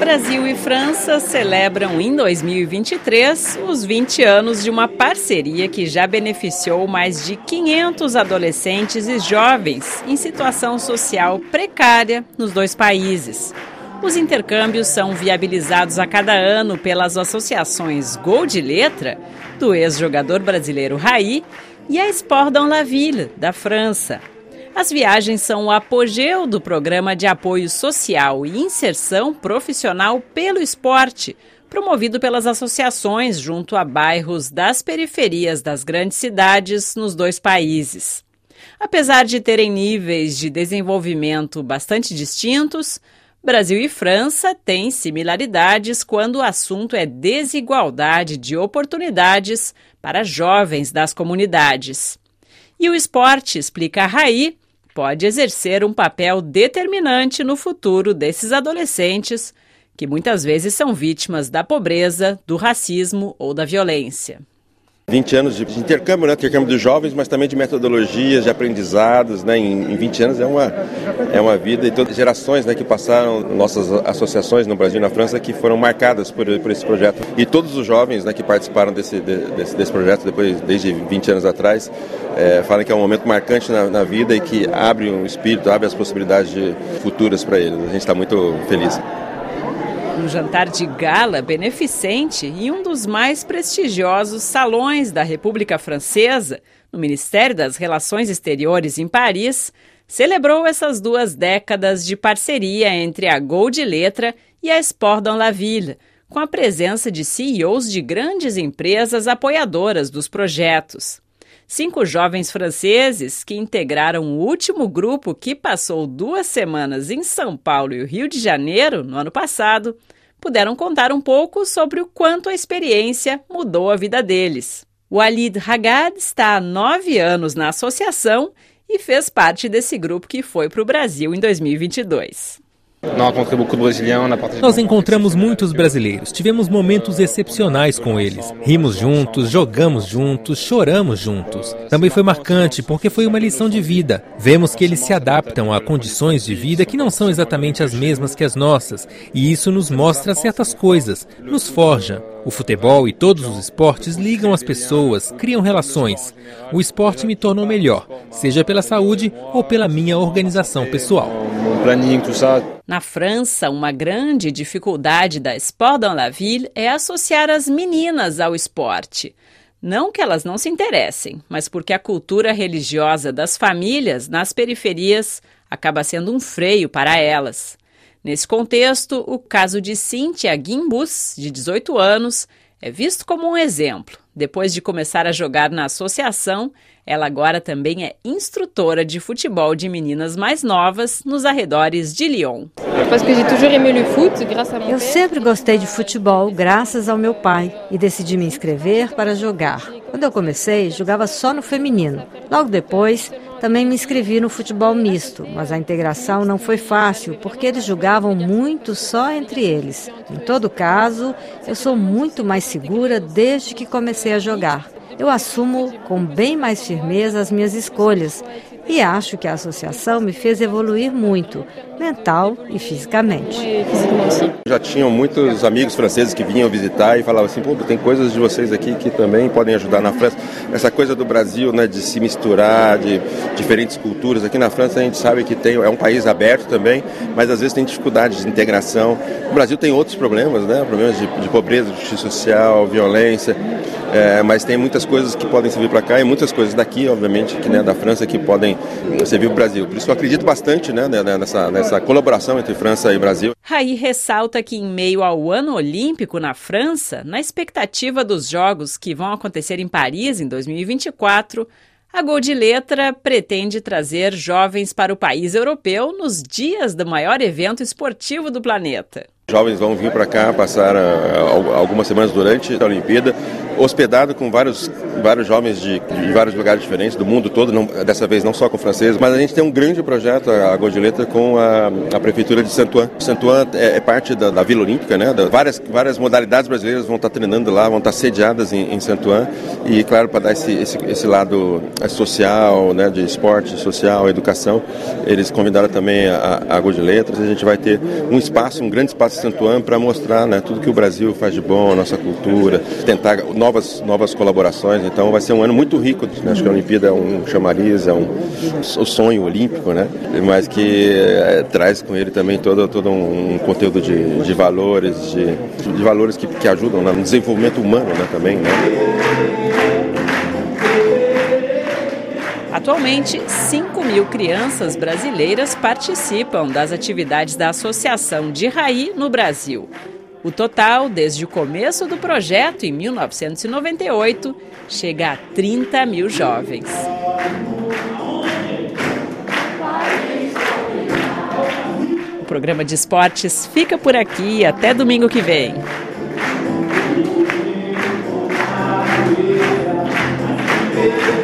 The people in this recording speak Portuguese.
Brasil e França celebram em 2023 os 20 anos de uma parceria que já beneficiou mais de 500 adolescentes e jovens em situação social precária nos dois países. Os intercâmbios são viabilizados a cada ano pelas associações Gol de Letra, do ex-jogador brasileiro Raí, e a Sport Ville, da França. As viagens são o apogeu do programa de apoio social e inserção profissional pelo esporte, promovido pelas associações junto a bairros das periferias das grandes cidades nos dois países. Apesar de terem níveis de desenvolvimento bastante distintos, Brasil e França têm similaridades quando o assunto é desigualdade de oportunidades para jovens das comunidades. E o esporte, explica a Raí, pode exercer um papel determinante no futuro desses adolescentes que muitas vezes são vítimas da pobreza, do racismo ou da violência. 20 anos de intercâmbio, né? intercâmbio dos jovens, mas também de metodologias, de aprendizados, né? Em, em 20 anos é uma, é uma vida e todas as gerações né, que passaram, nossas associações no Brasil e na França, que foram marcadas por, por esse projeto. E todos os jovens né, que participaram desse, desse, desse projeto depois, desde 20 anos atrás, é, falam que é um momento marcante na, na vida e que abre um espírito, abre as possibilidades de, futuras para eles. A gente está muito feliz um jantar de gala beneficente em um dos mais prestigiosos salões da República Francesa, no Ministério das Relações Exteriores em Paris, celebrou essas duas décadas de parceria entre a Gol de Letra e a Sport dans la Ville, com a presença de CEOs de grandes empresas apoiadoras dos projetos. Cinco jovens franceses que integraram o último grupo que passou duas semanas em São Paulo e o Rio de Janeiro no ano passado puderam contar um pouco sobre o quanto a experiência mudou a vida deles. O Alid Hagad está há nove anos na associação e fez parte desse grupo que foi para o Brasil em 2022. Nós encontramos muitos brasileiros, tivemos momentos excepcionais com eles. Rimos juntos, jogamos juntos, choramos juntos. Também foi marcante porque foi uma lição de vida. Vemos que eles se adaptam a condições de vida que não são exatamente as mesmas que as nossas, e isso nos mostra certas coisas, nos forja. O futebol e todos os esportes ligam as pessoas, criam relações. O esporte me tornou melhor, seja pela saúde ou pela minha organização pessoal. Na França, uma grande dificuldade da Sport dans la Ville é associar as meninas ao esporte. Não que elas não se interessem, mas porque a cultura religiosa das famílias nas periferias acaba sendo um freio para elas. Nesse contexto, o caso de Cynthia Gimbus, de 18 anos, é visto como um exemplo. Depois de começar a jogar na associação, ela agora também é instrutora de futebol de meninas mais novas nos arredores de Lyon. Eu sempre gostei de futebol graças ao meu pai e decidi me inscrever para jogar. Quando eu comecei, jogava só no feminino. Logo depois, também me inscrevi no futebol misto, mas a integração não foi fácil porque eles jogavam muito só entre eles. Em todo caso, eu sou muito mais segura desde que comecei a jogar. Eu assumo com bem mais firmeza as minhas escolhas e acho que a associação me fez evoluir muito, mental e fisicamente. Já tinham muitos amigos franceses que vinham visitar e falavam assim: Pô, tem coisas de vocês aqui que também podem ajudar na França. Essa coisa do Brasil, né, de se misturar, de diferentes culturas. Aqui na França a gente sabe que tem, é um país aberto também, mas às vezes tem dificuldades de integração. O Brasil tem outros problemas, né, problemas de, de pobreza, justiça social, violência. É, mas tem muitas coisas que podem servir para cá e muitas coisas daqui, obviamente, que, né, da França que podem servir para o Brasil. Por isso eu acredito bastante né, né, nessa, nessa colaboração entre França e Brasil. Raí ressalta que, em meio ao ano olímpico na França, na expectativa dos Jogos que vão acontecer em Paris em 2024, a Gol de Letra pretende trazer jovens para o país europeu nos dias do maior evento esportivo do planeta. Jovens vão vir para cá passar uh, algumas semanas durante a Olimpíada hospedado com vários, vários jovens de, de vários lugares diferentes do mundo todo, não, dessa vez não só com franceses, mas a gente tem um grande projeto, a Godileta, com a, a prefeitura de Santuan. Santuan é, é parte da, da, Vila Olímpica, né? Da, várias, várias modalidades brasileiras vão estar treinando lá, vão estar sediadas em, em Santuan e, claro, para dar esse, esse, esse, lado social, né, de esporte, social, educação, eles convidaram também a, a Godileta. A gente vai ter um espaço, um grande espaço em Santuan para mostrar né, tudo que o Brasil faz de bom, a nossa cultura, tentar novas, novas colaborações. Então vai ser um ano muito rico. Né? Acho que a Olimpíada é um chamariz, é um o sonho olímpico, né? mas que é, traz com ele também todo, todo um conteúdo de, de valores, de, de valores que, que ajudam no desenvolvimento humano né, também. Né? Atualmente, 5 mil crianças brasileiras participam das atividades da Associação de Raí no Brasil. O total, desde o começo do projeto, em 1998, chega a 30 mil jovens. O programa de esportes fica por aqui. Até domingo que vem. Yeah.